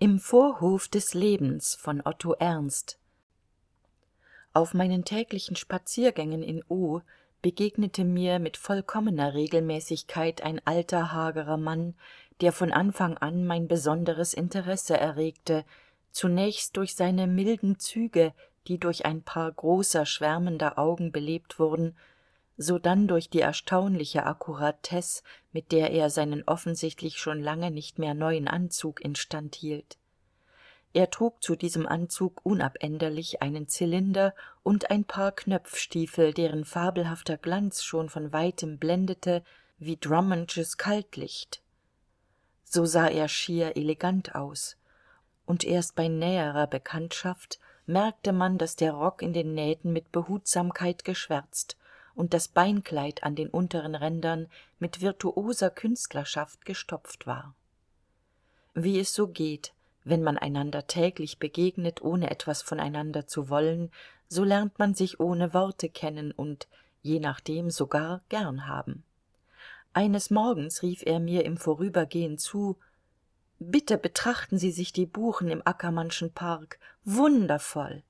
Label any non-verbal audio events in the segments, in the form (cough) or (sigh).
im vorhof des lebens auf meinen täglichen spaziergängen in o begegnete mir mit vollkommener regelmäßigkeit ein alter hagerer mann der von anfang an mein besonderes interesse erregte zunächst durch seine milden züge die durch ein paar großer schwärmender augen belebt wurden sodann durch die erstaunliche akkuratesse mit der er seinen offensichtlich schon lange nicht mehr neuen anzug instand hielt. Er trug zu diesem anzug unabänderlich einen zylinder und ein paar knöpfstiefel deren fabelhafter glanz schon von weitem blendete wie drummondsches kaltlicht. So sah er schier elegant aus. Und erst bei näherer bekanntschaft merkte man dass der rock in den nähten mit behutsamkeit geschwärzt und das beinkleid an den unteren rändern mit virtuoser künstlerschaft gestopft war. Wie es so geht wenn man einander täglich begegnet ohne etwas voneinander zu wollen so lernt man sich ohne worte kennen und je nachdem sogar gern haben. Eines morgens rief er mir im vorübergehen zu bitte betrachten sie sich die buchen im ackermannschen park. Wundervoll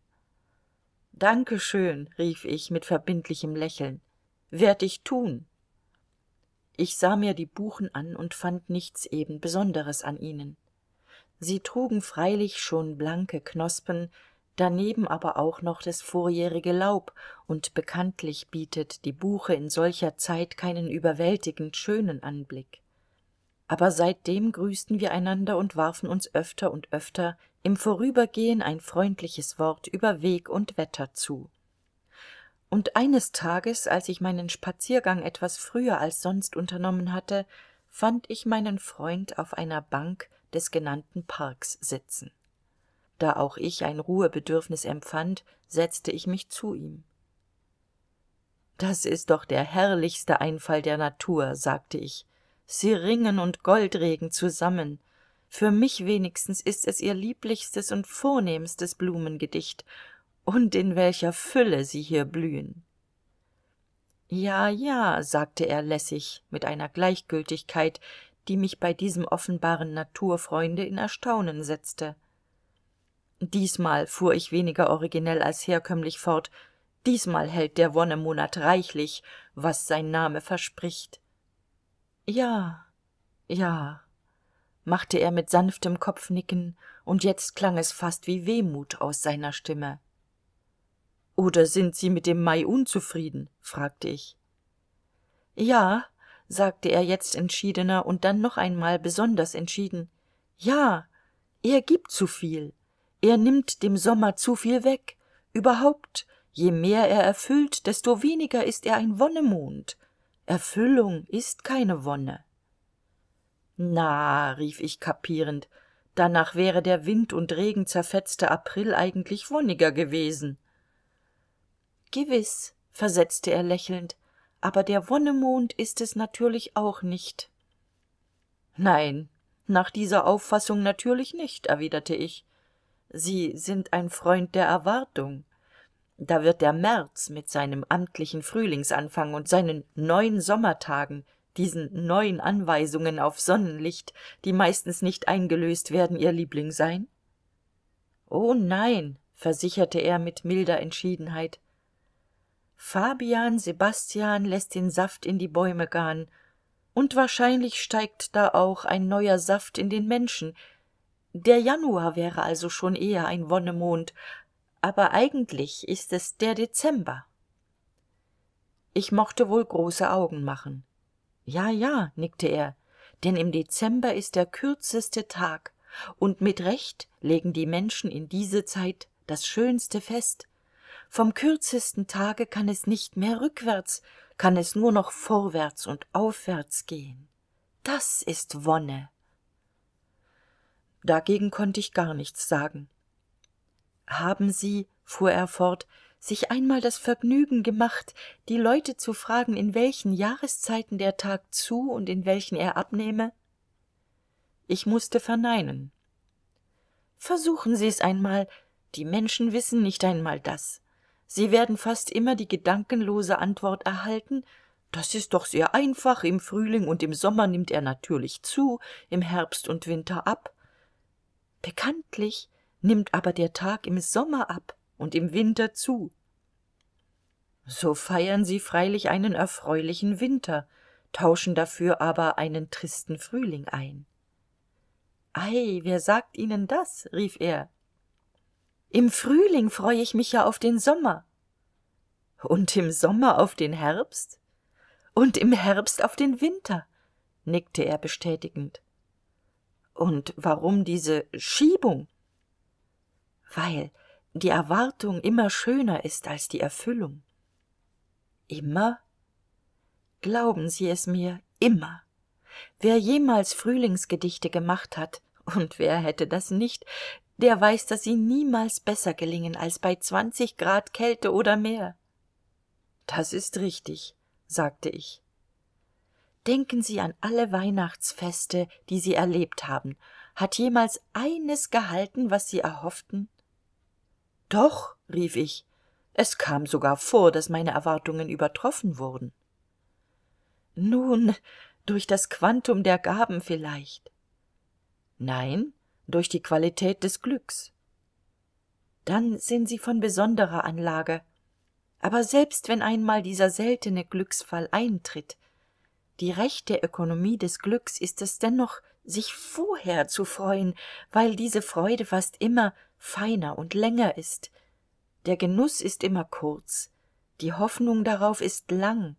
danke schön rief ich mit verbindlichem lächeln. Werd ich tun. Ich sah mir die buchen an und fand nichts eben besonderes an ihnen. Sie trugen freilich schon blanke knospen daneben aber auch noch das vorjährige laub und bekanntlich bietet die buche in solcher zeit keinen überwältigend schönen anblick aber seitdem grüßten wir einander und warfen uns öfter und öfter im vorübergehen ein freundliches wort über weg und wetter zu. Und eines tages als ich meinen spaziergang etwas früher als sonst unternommen hatte fand ich meinen freund auf einer bank des genannten parks sitzen. Da auch ich ein ruhebedürfnis empfand setzte ich mich zu ihm. Das ist doch der herrlichste einfall der natur sagte ich ringen und goldregen zusammen. Für mich wenigstens ist es ihr lieblichstes und vornehmstes blumengedicht. Und in welcher fülle sie hier blühen. Ja ja sagte er lässig mit einer gleichgültigkeit die mich bei diesem offenbaren naturfreunde in erstaunen setzte. Diesmal fuhr ich weniger originell als herkömmlich fort. Diesmal hält der wonnemonat reichlich was sein name verspricht ja ja machte er mit sanftem kopfnicken und jetzt klang es fast wie wehmut aus seiner stimme. Oder sind sie mit dem mai unzufrieden? fragte ich. Ja sagte er jetzt entschiedener und dann noch einmal besonders entschieden. Ja er gibt zuviel er nimmt dem sommer zuviel weg. Überhaupt je mehr er erfüllt desto weniger ist er ein wonnemond erfüllung ist keine wonne. Na rief ich kapierend danach wäre der wind und regen zerfetzte april eigentlich wonniger gewesen. Gewiß versetzte er lächelnd aber der wonnemond ist es natürlich auch nicht. Nein nach dieser auffassung natürlich nicht erwiderte ich. Sie sind ein freund der erwartung da wird der märz mit seinem amtlichen frühlingsanfang und seinen neun sommertagen diesen neuen anweisungen auf sonnenlicht die meistens nicht eingelöst werden ihr liebling sein? O nein versicherte er mit milder entschiedenheit. Fabian sebastian lässt den saft in die bäume gahn und wahrscheinlich steigt da auch ein neuer saft in den menschen. Der januar wäre also schon eher ein wonnemond aber eigentlich ist es der dezember. Ich mochte wohl große augen machen. Ja ja nickte er. Denn im dezember ist der kürzeste tag. Und mit recht legen die menschen in diese zeit das schönste fest. Vom kürzesten tage kann es nicht mehr rückwärts kann es nur noch vorwärts und aufwärts gehen. Das ist wonne. Dagegen konnte ich gar nichts sagen haben sie fuhr er fort sich einmal das vergnügen gemacht die leute zu fragen in welchen jahreszeiten der tag zu und in welchen er abnehme? Ich musste verneinen. Versuchen sie's einmal. Die menschen wissen nicht einmal das. Sie werden fast immer die gedankenlose antwort erhalten das ist doch sehr einfach im frühling und im sommer nimmt er natürlich zu im herbst und winter ab. Bekanntlich nimmt aber der tag im sommer ab und im winter zu. So feiern sie freilich einen erfreulichen winter tauschen dafür aber einen tristen frühling ein. Ei wer sagt ihnen das? rief er. Im frühling freu ich mich ja auf den sommer. Und im sommer auf den herbst? Und im herbst auf den winter? nickte er bestätigend. Und warum diese schiebung weil die erwartung immer schöner ist als die erfüllung. Immer? Glauben sie es mir immer. Wer jemals frühlingsgedichte gemacht hat (laughs) und wer hätte das nicht der weiß dass sie niemals besser gelingen als bei zwanzig grad kälte oder mehr. Das ist richtig sagte ich. Denken sie an alle weihnachtsfeste die sie erlebt haben. Hat jemals eines gehalten was sie erhofften doch rief ich. Es kam sogar vor dass meine erwartungen übertroffen wurden. Nun durch das quantum der gaben vielleicht. Nein durch die qualität des glücks. Dann sind sie von besonderer anlage. Aber selbst wenn einmal dieser seltene glücksfall eintritt die rechte ökonomie des glücks ist es dennoch sich vorher zu freuen weil diese freude fast immer feiner und länger ist. Der genuß ist immer kurz. Die hoffnung darauf ist lang.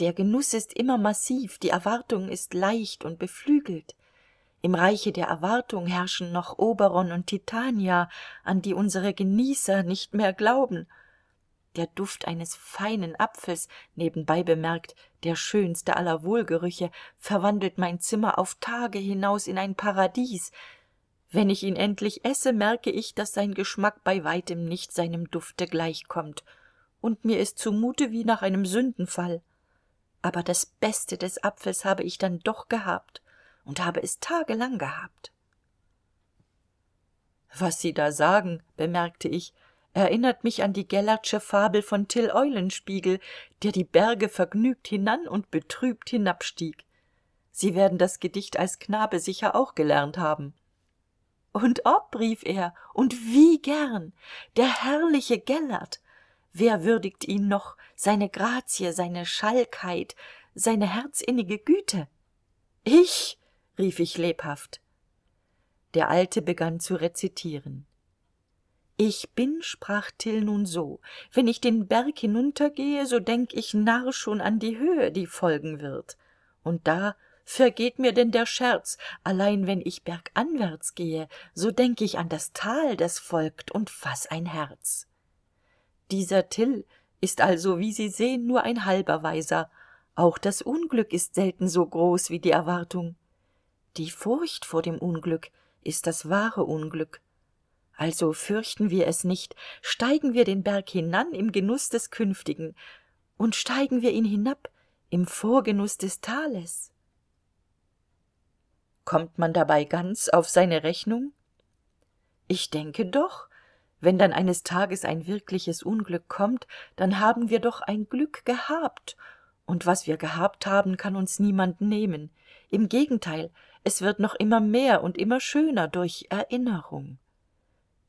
Der genuß ist immer massiv. Die erwartung ist leicht und beflügelt. Im reiche der erwartung herrschen noch oberon und titania an die unsere genießer nicht mehr glauben. Der duft eines feinen apfels nebenbei bemerkt der schönste aller wohlgerüche verwandelt mein zimmer auf tage hinaus in ein paradies wenn ich ihn endlich esse merke ich dass sein geschmack bei weitem nicht seinem dufte gleichkommt. Und mir ist zumute wie nach einem sündenfall. Aber das beste des apfels habe ich dann doch gehabt und habe es tagelang gehabt. Was sie da sagen bemerkte ich erinnert mich an die gellertsche fabel von till eulenspiegel der die berge vergnügt hinan und betrübt hinabstieg. Sie werden das gedicht als knabe sicher auch gelernt haben und ob rief er und wie gern. Der herrliche gellert. Wer würdigt ihn noch? Seine grazie seine schalkheit seine herzinnige güte. Ich rief ich lebhaft. Der alte begann zu rezitieren. Ich bin sprach till nun so wenn ich den berg hinuntergehe so denk ich narr schon an die höhe die folgen wird. Und da vergeht mir denn der scherz? Allein wenn ich berganwärts gehe so denk ich an das tal das folgt und faß ein herz. Dieser till ist also wie sie sehn nur ein halber weiser. Auch das unglück ist selten so groß wie die erwartung. Die furcht vor dem unglück ist das wahre unglück. Also fürchten wir es nicht. Steigen wir den berg hinan im genuß des künftigen und steigen wir ihn hinab im vorgenuß des tales kommt man dabei ganz auf seine rechnung? Ich denke doch. Wenn dann eines tages ein wirkliches unglück kommt dann haben wir doch ein glück gehabt. Und was wir gehabt haben kann uns niemand nehmen. Im gegenteil es wird noch immer mehr und immer schöner durch erinnerung.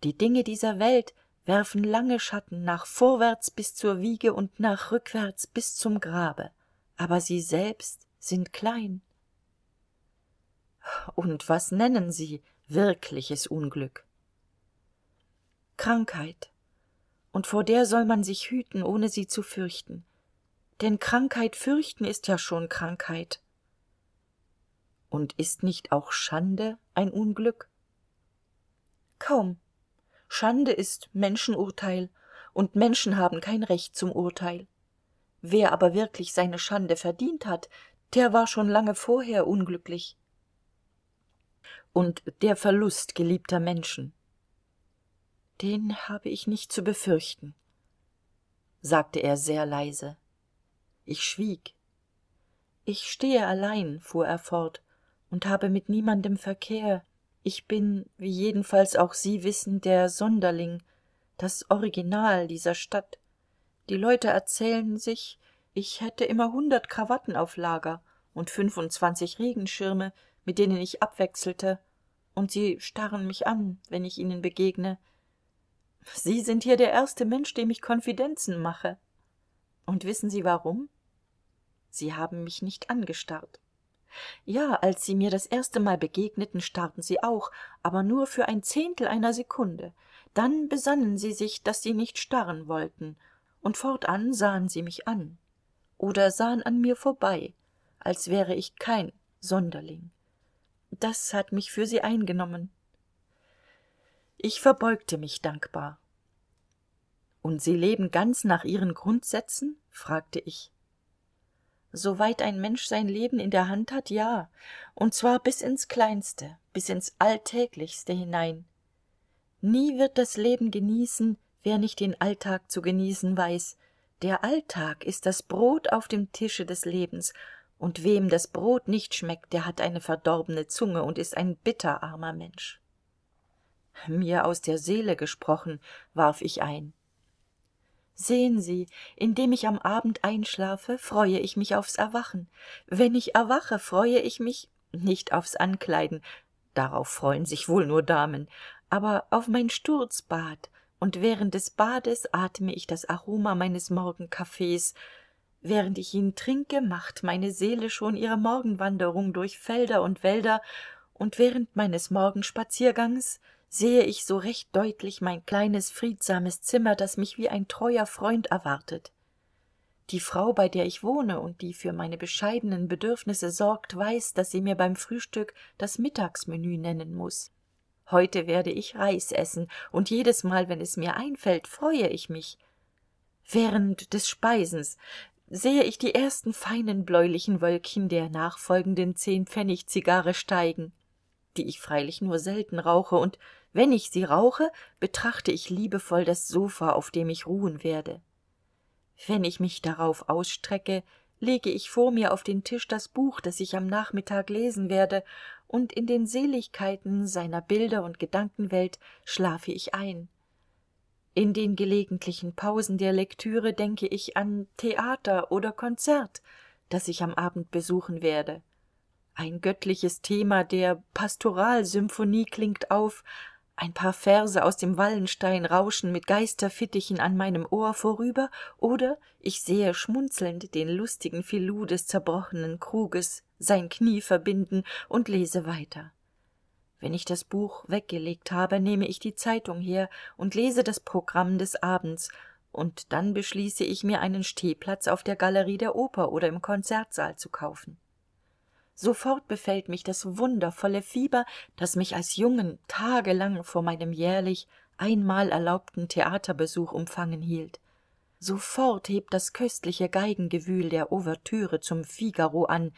Die dinge dieser welt werfen lange schatten nach vorwärts bis zur wiege und nach rückwärts bis zum grabe. Aber sie selbst sind klein und was nennen sie wirkliches unglück? Krankheit. Und vor der soll man sich hüten ohne sie zu fürchten. Denn krankheit fürchten ist ja schon krankheit. Und ist nicht auch schande ein unglück? Kaum. Schande ist menschenurteil und menschen haben kein recht zum urteil. Wer aber wirklich seine schande verdient hat der war schon lange vorher unglücklich und der verlust geliebter menschen. Den habe ich nicht zu befürchten sagte er sehr leise. Ich schwieg. Ich stehe allein fuhr er fort und habe mit niemandem verkehr. Ich bin wie jedenfalls auch sie wissen der sonderling das original dieser stadt. Die leute erzählen sich ich hätte immer hundert krawatten auf lager und fünfundzwanzig regenschirme mit denen ich abwechselte und sie starren mich an wenn ich ihnen begegne. Sie sind hier der erste mensch dem ich konfidenzen mache. Und wissen sie warum? Sie haben mich nicht angestarrt. Ja als sie mir das erste mal begegneten starrten sie auch aber nur für ein zehntel einer sekunde. Dann besannen sie sich dass sie nicht starren wollten und fortan sahen sie mich an oder sahen an mir vorbei als wäre ich kein sonderling das hat mich für sie eingenommen. Ich verbeugte mich dankbar. Und sie leben ganz nach ihren grundsätzen? fragte ich. Soweit ein mensch sein leben in der hand hat ja. Und zwar bis ins kleinste bis ins alltäglichste hinein. Nie wird das leben genießen wer nicht den alltag zu genießen weiß. Der alltag ist das brot auf dem tische des lebens und wem das brot nicht schmeckt der hat eine verdorbene zunge und ist ein bitterarmer mensch. Mir aus der seele gesprochen warf ich ein. Sehen sie indem ich am abend einschlafe freue ich mich aufs erwachen. Wenn ich erwache freue ich mich nicht aufs ankleiden. Darauf freuen sich wohl nur damen. Aber auf mein sturzbad. Und während des bades atme ich das aroma meines morgenkaffees während ich ihn trinke macht meine seele schon ihre morgenwanderung durch felder und wälder und während meines morgenspaziergangs sehe ich so recht deutlich mein kleines friedsames zimmer das mich wie ein treuer freund erwartet. Die frau bei der ich wohne und die für meine bescheidenen bedürfnisse sorgt weiß dass sie mir beim frühstück das mittagsmenü nennen muss heute werde ich reis essen und jedesmal wenn es mir einfällt freue ich mich. Während des speisens sehe ich die ersten feinen bläulichen wölkchen der nachfolgenden zehnpfennigzigarre steigen die ich freilich nur selten rauche und wenn ich sie rauche betrachte ich liebevoll das sofa auf dem ich ruhen werde. Wenn ich mich darauf ausstrecke lege ich vor mir auf den tisch das buch das ich am nachmittag lesen werde und in den seligkeiten seiner bilder und gedankenwelt schlafe ich ein in den gelegentlichen pausen der lektüre denke ich an theater oder konzert das ich am abend besuchen werde. Ein göttliches thema der pastoralsymphonie klingt auf. Ein paar verse aus dem wallenstein rauschen mit geisterfittichen an meinem ohr vorüber oder ich sehe schmunzelnd den lustigen filou des zerbrochenen kruges sein knie verbinden und lese weiter wenn ich das buch weggelegt habe nehme ich die zeitung her und lese das programm des abends. Und dann beschließe ich mir einen stehplatz auf der galerie der oper oder im konzertsaal zu kaufen. Sofort befällt mich das wundervolle fieber das mich als jungen tagelang vor meinem jährlich einmal erlaubten theaterbesuch umfangen hielt. Sofort hebt das köstliche geigengewühl der ouvertüre zum figaro an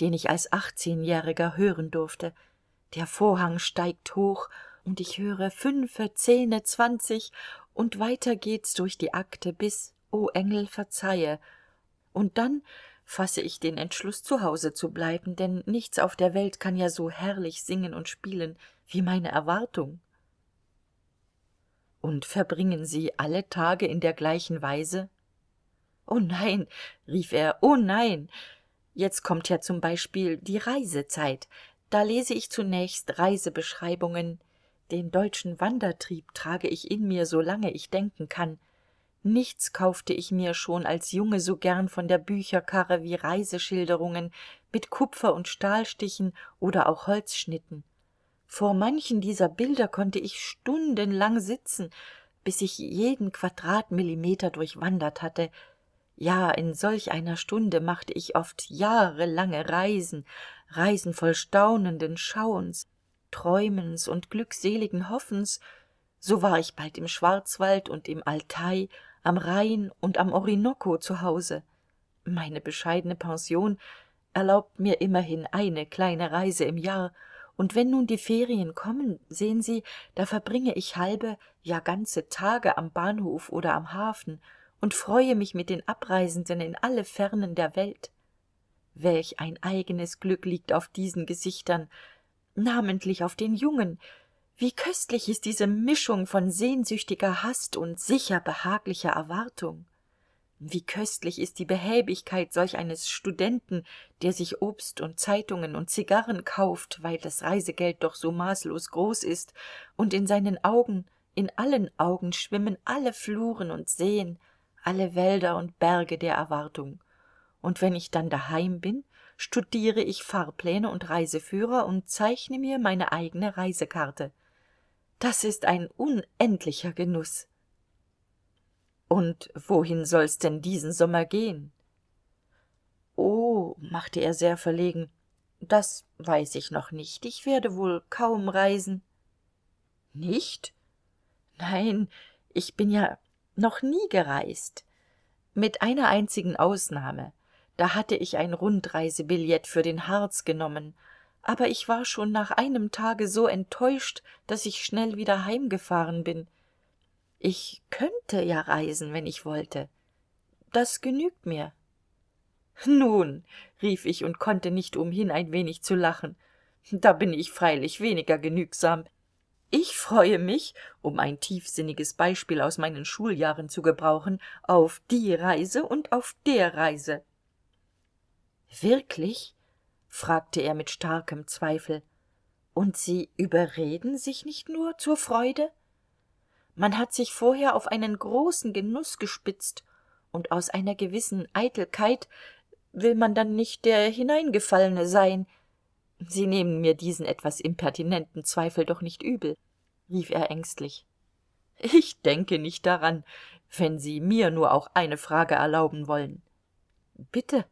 den ich als achtzehnjähriger hören durfte der vorhang steigt hoch und ich höre fünfe zehne zwanzig und weiter geht's durch die akte bis o engel verzeihe. Und dann fasse ich den entschluß zu hause zu bleiben denn nichts auf der welt kann ja so herrlich singen und spielen wie meine erwartung. Und verbringen sie alle tage in der gleichen weise? O nein rief er o nein. Jetzt kommt ja zum beispiel die reisezeit da lese ich zunächst reisebeschreibungen. Den deutschen wandertrieb trage ich in mir solange ich denken kann. Nichts kaufte ich mir schon als junge so gern von der bücherkarre wie reiseschilderungen mit kupfer und stahlstichen oder auch holzschnitten. Vor manchen dieser bilder konnte ich stundenlang sitzen bis ich jeden quadratmillimeter durchwandert hatte. Ja in solch einer stunde machte ich oft jahrelange reisen reisen voll staunenden schauens träumens und glückseligen hoffens so war ich bald im schwarzwald und im altai am rhein und am orinoco zu hause. Meine bescheidene pension erlaubt mir immerhin eine kleine reise im jahr. Und wenn nun die ferien kommen sehen sie da verbringe ich halbe ja ganze tage am bahnhof oder am hafen und freue mich mit den abreisenden in alle fernen der welt welch ein eigenes glück liegt auf diesen gesichtern namentlich auf den jungen. Wie köstlich ist diese mischung von sehnsüchtiger hast und sicher behaglicher erwartung. Wie köstlich ist die behäbigkeit solch eines studenten der sich obst und zeitungen und zigarren kauft weil das reisegeld doch so maßlos groß ist und in seinen augen in allen augen schwimmen alle fluren und seen alle wälder und berge der erwartung und wenn ich dann daheim bin studiere ich fahrpläne und reiseführer und zeichne mir meine eigene reisekarte. Das ist ein unendlicher genuß und wohin soll's denn diesen sommer gehen? Oh machte er sehr verlegen das weiß ich noch nicht. Ich werde wohl kaum reisen. Nicht? Nein ich bin ja noch nie gereist. Mit einer einzigen ausnahme da hatte ich ein rundreisebillett für den harz genommen. Aber ich war schon nach einem tage so enttäuscht dass ich schnell wieder heimgefahren bin. Ich könnte ja reisen wenn ich wollte. Das genügt mir. Nun rief ich und konnte nicht umhin ein wenig zu lachen. Da bin ich freilich weniger genügsam. Ich freue mich um ein tiefsinniges beispiel aus meinen schuljahren zu gebrauchen auf die reise und auf der reise wirklich? fragte er mit starkem zweifel. Und sie überreden sich nicht nur zur freude? Man hat sich vorher auf einen großen genuß gespitzt und aus einer gewissen eitelkeit will man dann nicht der hineingefallene sein. Sie nehmen mir diesen etwas impertinenten zweifel doch nicht übel rief er ängstlich. Ich denke nicht daran wenn sie mir nur auch eine frage erlauben wollen. Bitte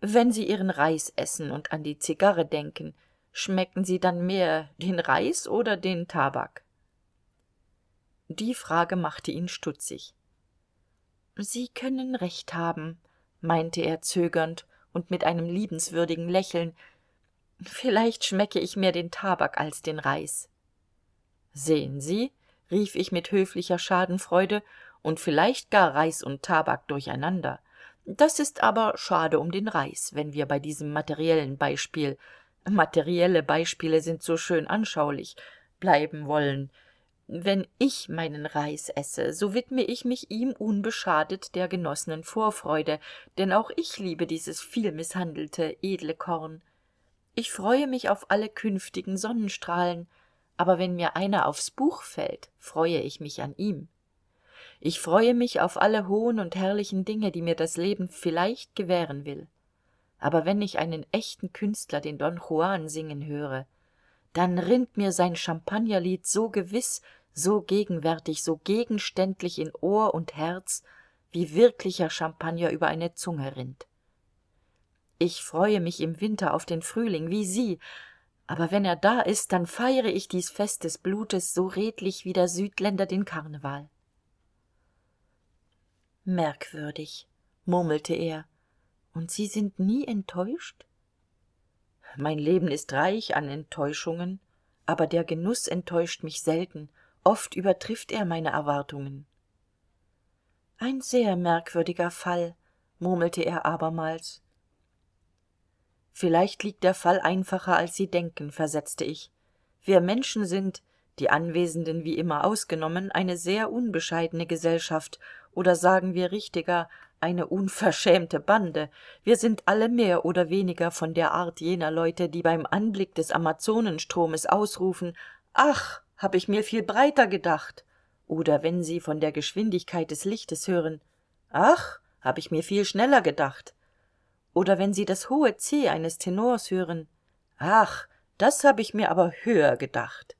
wenn sie ihren reis essen und an die zigarre denken schmecken sie dann mehr den reis oder den tabak? Die frage machte ihn stutzig. Sie können recht haben meinte er zögernd und mit einem liebenswürdigen lächeln. Vielleicht schmecke ich mehr den tabak als den reis. Sehen sie rief ich mit höflicher schadenfreude und vielleicht gar reis und tabak durcheinander das ist aber schade um den reis wenn wir bei diesem materiellen beispiel materielle beispiele sind so schön anschaulich bleiben wollen. Wenn ich meinen reis esse so widme ich mich ihm unbeschadet der genossenen vorfreude denn auch ich liebe dieses vielmißhandelte edle korn. Ich freue mich auf alle künftigen sonnenstrahlen aber wenn mir einer aufs buch fällt freue ich mich an ihm ich freue mich auf alle hohen und herrlichen dinge die mir das leben vielleicht gewähren will. Aber wenn ich einen echten künstler den don juan singen höre dann rinnt mir sein champagnerlied so gewiss so gegenwärtig so gegenständlich in ohr und herz wie wirklicher champagner über eine zunge rinnt. Ich freue mich im winter auf den frühling wie sie. Aber wenn er da ist dann feiere ich dies fest des blutes so redlich wie der südländer den karneval merkwürdig murmelte er. Und sie sind nie enttäuscht? Mein leben ist reich an enttäuschungen aber der genuß enttäuscht mich selten. Oft übertrifft er meine erwartungen. Ein sehr merkwürdiger fall murmelte er abermals. Vielleicht liegt der fall einfacher als sie denken versetzte ich. Wir menschen sind die anwesenden wie immer ausgenommen eine sehr unbescheidene gesellschaft oder sagen wir richtiger eine unverschämte bande. Wir sind alle mehr oder weniger von der art jener leute die beim anblick des amazonenstromes ausrufen ach hab ich mir viel breiter gedacht. Oder wenn sie von der geschwindigkeit des lichtes hören ach hab ich mir viel schneller gedacht. Oder wenn sie das hohe c eines tenors hören ach das hab ich mir aber höher gedacht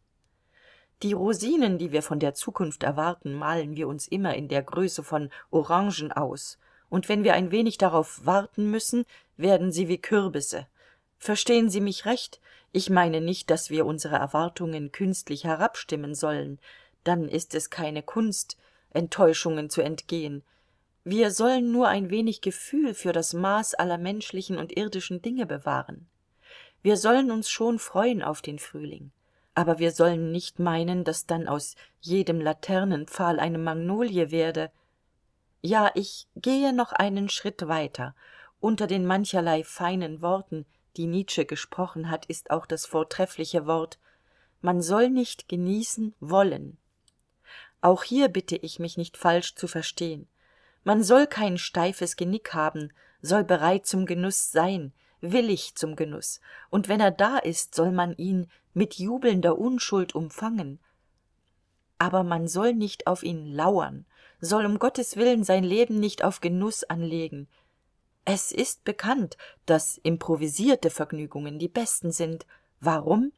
die rosinen die wir von der zukunft erwarten malen wir uns immer in der größe von orangen aus. Und wenn wir ein wenig darauf warten müssen werden sie wie kürbisse. Verstehen sie mich recht? Ich meine nicht dass wir unsere erwartungen künstlich herabstimmen sollen. Dann ist es keine kunst enttäuschungen zu entgehen. Wir sollen nur ein wenig gefühl für das maß aller menschlichen und irdischen dinge bewahren. Wir sollen uns schon freuen auf den frühling aber wir sollen nicht meinen dass dann aus jedem laternenpfahl eine magnolie werde. Ja ich gehe noch einen schritt weiter. Unter den mancherlei feinen worten die nietzsche gesprochen hat ist auch das vortreffliche wort man soll nicht genießen wollen. Auch hier bitte ich mich nicht falsch zu verstehen. Man soll kein steifes genick haben soll bereit zum genuß sein willig zum genuß und wenn er da ist soll man ihn mit jubelnder unschuld umfangen. Aber man soll nicht auf ihn lauern soll um gottes willen sein leben nicht auf genuß anlegen. Es ist bekannt dass improvisierte vergnügungen die besten sind. Warum?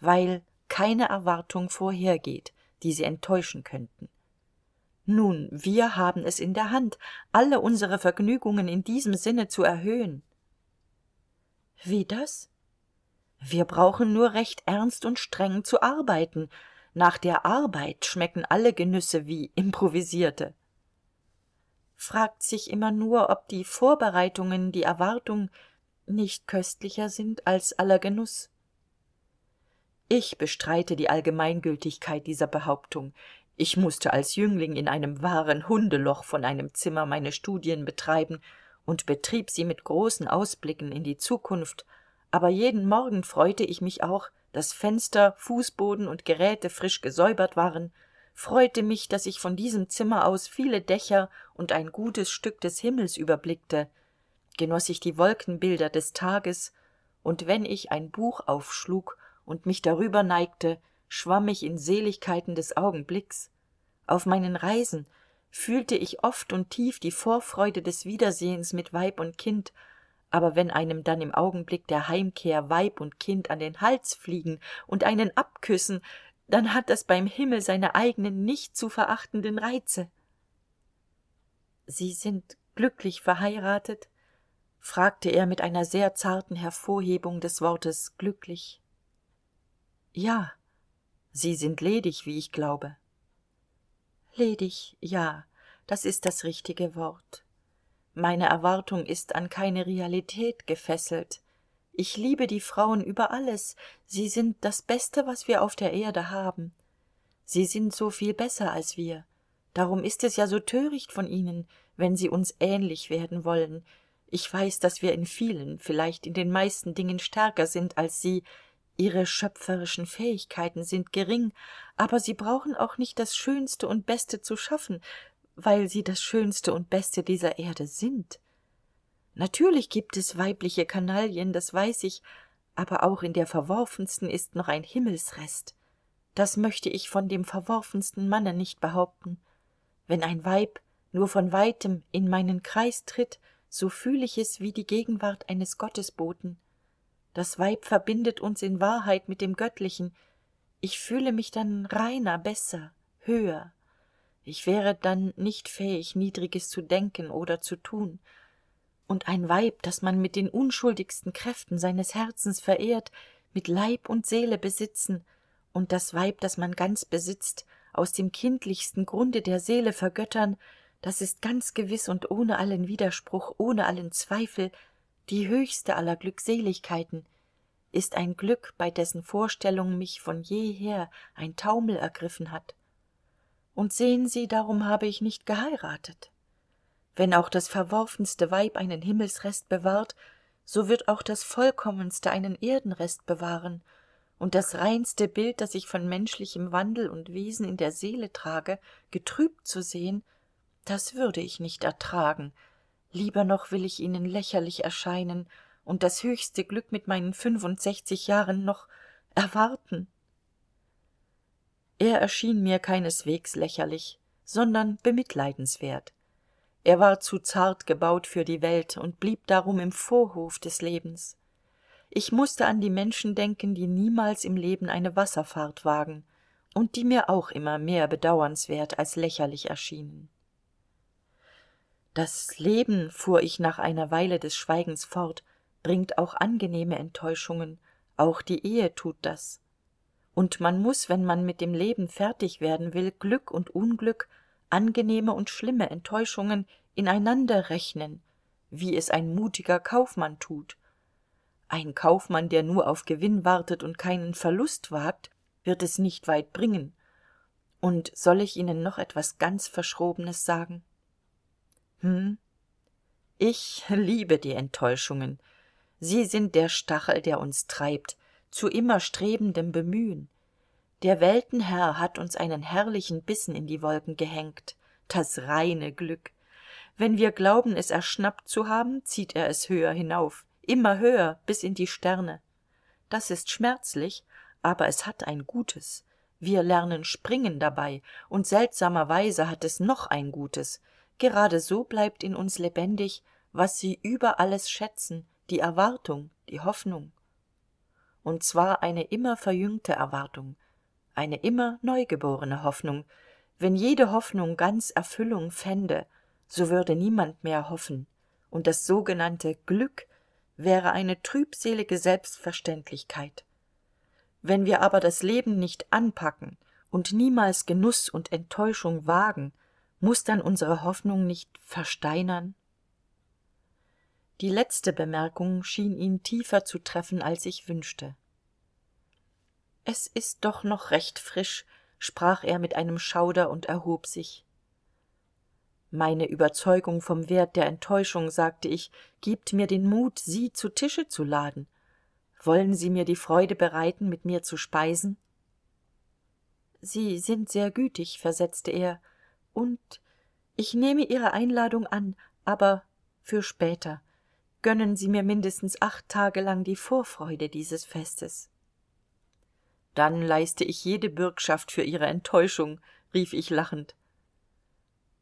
Weil keine erwartung vorhergeht die sie enttäuschen könnten. Nun wir haben es in der hand alle unsere vergnügungen in diesem sinne zu erhöhen wie das? Wir brauchen nur recht ernst und streng zu arbeiten. Nach der arbeit schmecken alle genüsse wie improvisierte. Fragt sich immer nur ob die vorbereitungen die erwartung nicht köstlicher sind als aller genuß ich bestreite die allgemeingültigkeit dieser behauptung. Ich musste als jüngling in einem wahren hundeloch von einem zimmer meine studien betreiben und betrieb sie mit großen ausblicken in die zukunft. Aber jeden morgen freute ich mich auch dass fenster fußboden und geräte frisch gesäubert waren freute mich dass ich von diesem zimmer aus viele dächer und ein gutes stück des himmels überblickte genoss ich die wolkenbilder des tages und wenn ich ein buch aufschlug und mich darüber neigte schwamm ich in seligkeiten des augenblicks. Auf meinen reisen fühlte ich oft und tief die vorfreude des wiedersehens mit weib und kind. Aber wenn einem dann im augenblick der heimkehr weib und kind an den hals fliegen und einen abküssen dann hat das beim himmel seine eigenen nicht zu verachtenden reize. Sie sind glücklich verheiratet? fragte er mit einer sehr zarten hervorhebung des wortes glücklich. Ja sie sind ledig wie ich glaube ledig ja das ist das richtige wort. Meine erwartung ist an keine realität gefesselt. Ich liebe die frauen über alles. Sie sind das beste was wir auf der erde haben. Sie sind so viel besser als wir. Darum ist es ja so töricht von ihnen wenn sie uns ähnlich werden wollen. Ich weiß dass wir in vielen vielleicht in den meisten dingen stärker sind als sie ihre schöpferischen fähigkeiten sind gering aber sie brauchen auch nicht das schönste und beste zu schaffen weil sie das schönste und beste dieser erde sind. Natürlich gibt es weibliche kanaillen das weiß ich aber auch in der verworfensten ist noch ein himmelsrest. Das möchte ich von dem verworfensten manne nicht behaupten. Wenn ein weib nur von weitem in meinen kreis tritt so fühl ich es wie die gegenwart eines gottesboten das weib verbindet uns in wahrheit mit dem göttlichen. Ich fühle mich dann reiner besser höher. Ich wäre dann nicht fähig niedriges zu denken oder zu tun. Und ein weib das man mit den unschuldigsten kräften seines herzens verehrt mit leib und seele besitzen. Und das weib das man ganz besitzt aus dem kindlichsten grunde der seele vergöttern das ist ganz gewiss und ohne allen widerspruch ohne allen zweifel die höchste aller glückseligkeiten ist ein glück bei dessen vorstellung mich von jeher ein taumel ergriffen hat. Und sehen sie darum habe ich nicht geheiratet. Wenn auch das verworfenste weib einen himmelsrest bewahrt so wird auch das vollkommenste einen erdenrest bewahren und das reinste bild das ich von menschlichem wandel und wesen in der seele trage getrübt zu sehen das würde ich nicht ertragen lieber noch will ich ihnen lächerlich erscheinen und das höchste glück mit meinen fünfundsechzig jahren noch erwarten. Er erschien mir keineswegs lächerlich sondern bemitleidenswert. Er war zu zart gebaut für die welt und blieb darum im vorhof des lebens. Ich musste an die menschen denken die niemals im leben eine wasserfahrt wagen und die mir auch immer mehr bedauernswert als lächerlich erschienen das leben fuhr ich nach einer weile des schweigens fort bringt auch angenehme enttäuschungen. Auch die ehe tut das. Und man muss wenn man mit dem leben fertig werden will glück und unglück angenehme und schlimme enttäuschungen ineinander rechnen wie es ein mutiger kaufmann tut. Ein kaufmann der nur auf gewinn wartet und keinen verlust wagt wird es nicht weit bringen. Und soll ich ihnen noch etwas ganz verschrobenes sagen ich liebe die enttäuschungen. Sie sind der stachel der uns treibt zu immer strebendem bemühen. Der weltenherr hat uns einen herrlichen bissen in die wolken gehängt. Das reine glück. Wenn wir glauben es erschnappt zu haben zieht er es höher hinauf immer höher bis in die sterne. Das ist schmerzlich aber es hat ein gutes. Wir lernen springen dabei und seltsamerweise hat es noch ein gutes gerade so bleibt in uns lebendig was sie über alles schätzen die erwartung die hoffnung. Und zwar eine immer verjüngte erwartung eine immer neugeborene hoffnung. Wenn jede hoffnung ganz erfüllung fände so würde niemand mehr hoffen. Und das sogenannte glück wäre eine trübselige selbstverständlichkeit. Wenn wir aber das leben nicht anpacken und niemals genuß und enttäuschung wagen muss dann unsere hoffnung nicht versteinern? Die letzte bemerkung schien ihn tiefer zu treffen als ich wünschte. Es ist doch noch recht frisch sprach er mit einem schauder und erhob sich. Meine überzeugung vom wert der enttäuschung sagte ich gibt mir den mut sie zu tische zu laden. Wollen sie mir die freude bereiten mit mir zu speisen? Sie sind sehr gütig versetzte er und ich nehme ihre einladung an aber für später. Gönnen sie mir mindestens acht tage lang die vorfreude dieses festes. Dann leiste ich jede bürgschaft für ihre enttäuschung rief ich lachend.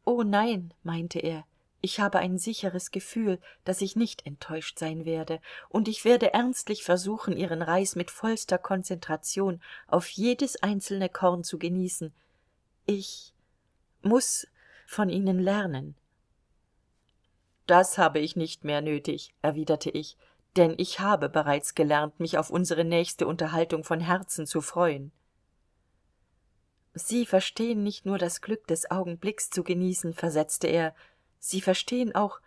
O nein meinte er ich habe ein sicheres gefühl dass ich nicht enttäuscht sein werde und ich werde ernstlich versuchen ihren reis mit vollster konzentration auf jedes einzelne korn zu genießen. Ich muss von ihnen lernen. Das habe ich nicht mehr nötig erwiderte ich denn ich habe bereits gelernt mich auf unsere nächste unterhaltung von herzen zu freuen. Sie verstehen nicht nur das glück des augenblicks zu genießen versetzte er. Sie verstehen auch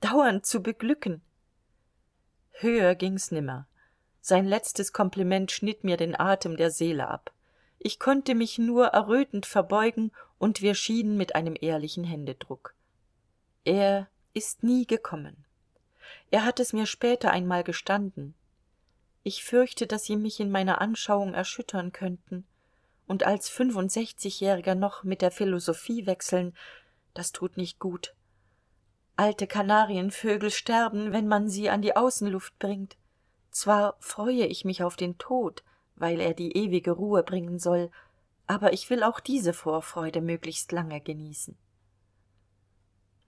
dauernd zu beglücken. Höher ging's nimmer. Sein letztes kompliment schnitt mir den atem der seele ab. Ich konnte mich nur errötend verbeugen und wir schieden mit einem ehrlichen händedruck. Er ist nie gekommen. Er hat es mir später einmal gestanden. Ich fürchte dass sie mich in meiner anschauung erschüttern könnten und als fünfundsechzigjähriger noch mit der philosophie wechseln das tut nicht gut. Alte kanarienvögel sterben wenn man sie an die außenluft bringt. Zwar freue ich mich auf den tod weil er die ewige ruhe bringen soll aber ich will auch diese vorfreude möglichst lange genießen